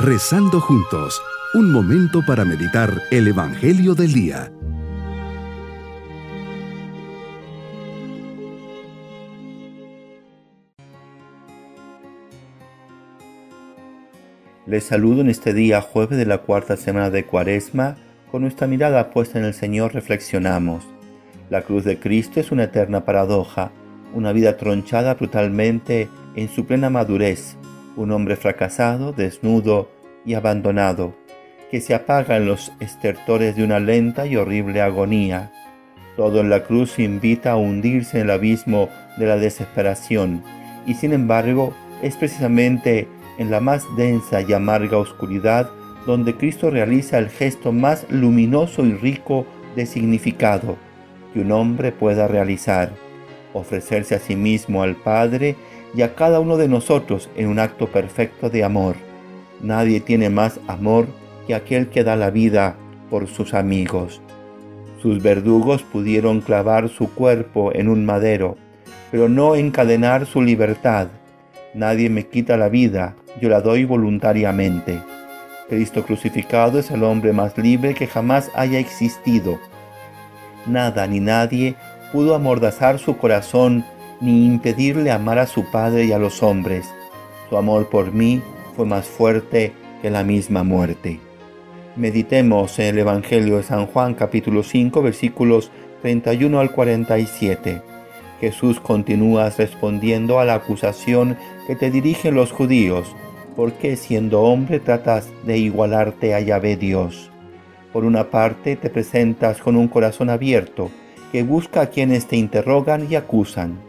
Rezando juntos, un momento para meditar el Evangelio del Día. Les saludo en este día jueves de la cuarta semana de Cuaresma. Con nuestra mirada puesta en el Señor reflexionamos. La cruz de Cristo es una eterna paradoja, una vida tronchada brutalmente en su plena madurez, un hombre fracasado, desnudo y abandonado, que se apaga en los estertores de una lenta y horrible agonía. Todo en la cruz invita a hundirse en el abismo de la desesperación, y sin embargo es precisamente en la más densa y amarga oscuridad donde Cristo realiza el gesto más luminoso y rico de significado que un hombre pueda realizar, ofrecerse a sí mismo al Padre y a cada uno de nosotros en un acto perfecto de amor. Nadie tiene más amor que aquel que da la vida por sus amigos. Sus verdugos pudieron clavar su cuerpo en un madero, pero no encadenar su libertad. Nadie me quita la vida, yo la doy voluntariamente. Cristo crucificado es el hombre más libre que jamás haya existido. Nada ni nadie pudo amordazar su corazón ni impedirle amar a su Padre y a los hombres. Su amor por mí fue más fuerte que la misma muerte. Meditemos en el Evangelio de San Juan capítulo 5 versículos 31 al 47. Jesús continúa respondiendo a la acusación que te dirigen los judíos. ¿Por qué siendo hombre tratas de igualarte a Yahvé Dios? Por una parte te presentas con un corazón abierto que busca a quienes te interrogan y acusan.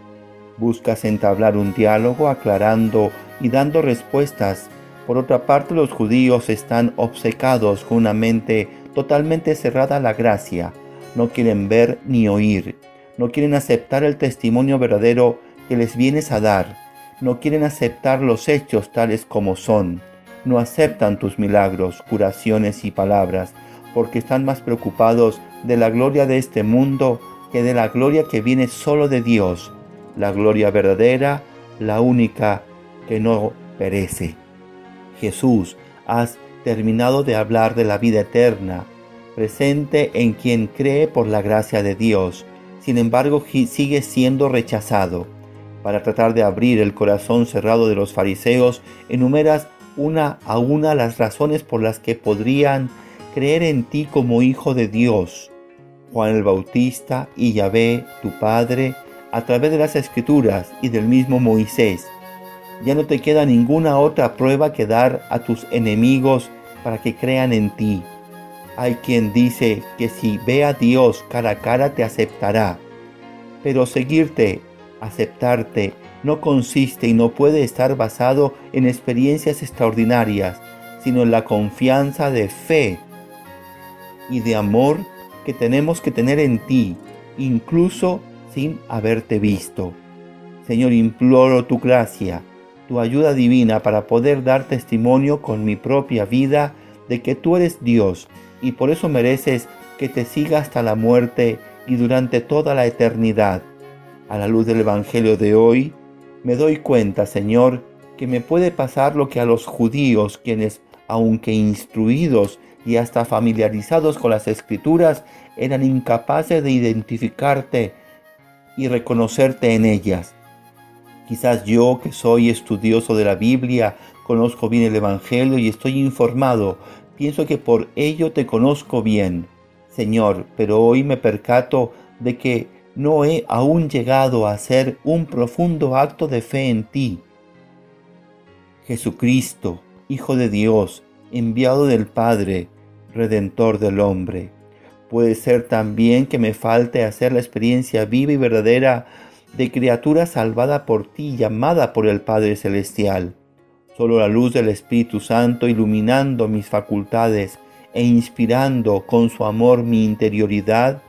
Buscas entablar un diálogo aclarando y dando respuestas. Por otra parte los judíos están obcecados con una mente totalmente cerrada a la gracia. No quieren ver ni oír no quieren aceptar el testimonio verdadero que les vienes a dar, no quieren aceptar los hechos tales como son, no aceptan tus milagros, curaciones y palabras, porque están más preocupados de la gloria de este mundo que de la gloria que viene solo de Dios, la gloria verdadera, la única que no perece. Jesús, has terminado de hablar de la vida eterna, presente en quien cree por la gracia de Dios, sin embargo sigue siendo rechazado. Para tratar de abrir el corazón cerrado de los fariseos, enumeras una a una las razones por las que podrían creer en ti como hijo de Dios. Juan el Bautista y Yahvé, tu Padre, a través de las Escrituras y del mismo Moisés. Ya no te queda ninguna otra prueba que dar a tus enemigos para que crean en ti. Hay quien dice que si ve a Dios cara a cara te aceptará, pero seguirte, aceptarte, no consiste y no puede estar basado en experiencias extraordinarias, sino en la confianza de fe y de amor que tenemos que tener en ti, incluso sin haberte visto. Señor, imploro tu gracia, tu ayuda divina para poder dar testimonio con mi propia vida de que tú eres Dios y por eso mereces que te siga hasta la muerte y durante toda la eternidad. A la luz del Evangelio de hoy, me doy cuenta, Señor, que me puede pasar lo que a los judíos, quienes, aunque instruidos y hasta familiarizados con las escrituras, eran incapaces de identificarte y reconocerte en ellas. Quizás yo, que soy estudioso de la Biblia, conozco bien el Evangelio y estoy informado, pienso que por ello te conozco bien, Señor, pero hoy me percato de que no he aún llegado a hacer un profundo acto de fe en ti. Jesucristo, Hijo de Dios, enviado del Padre, Redentor del hombre. Puede ser también que me falte hacer la experiencia viva y verdadera de criatura salvada por ti, llamada por el Padre Celestial. Solo la luz del Espíritu Santo iluminando mis facultades e inspirando con su amor mi interioridad,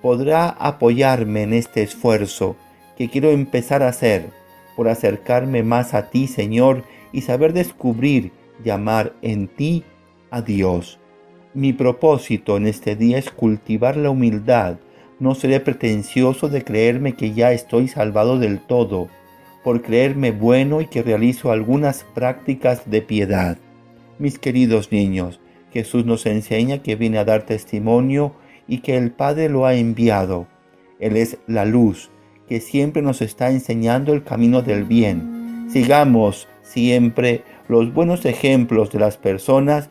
podrá apoyarme en este esfuerzo que quiero empezar a hacer por acercarme más a ti, Señor, y saber descubrir y amar en ti a Dios. Mi propósito en este día es cultivar la humildad. No seré pretencioso de creerme que ya estoy salvado del todo por creerme bueno y que realizo algunas prácticas de piedad. Mis queridos niños, Jesús nos enseña que viene a dar testimonio y que el Padre lo ha enviado. Él es la luz, que siempre nos está enseñando el camino del bien. Sigamos siempre los buenos ejemplos de las personas,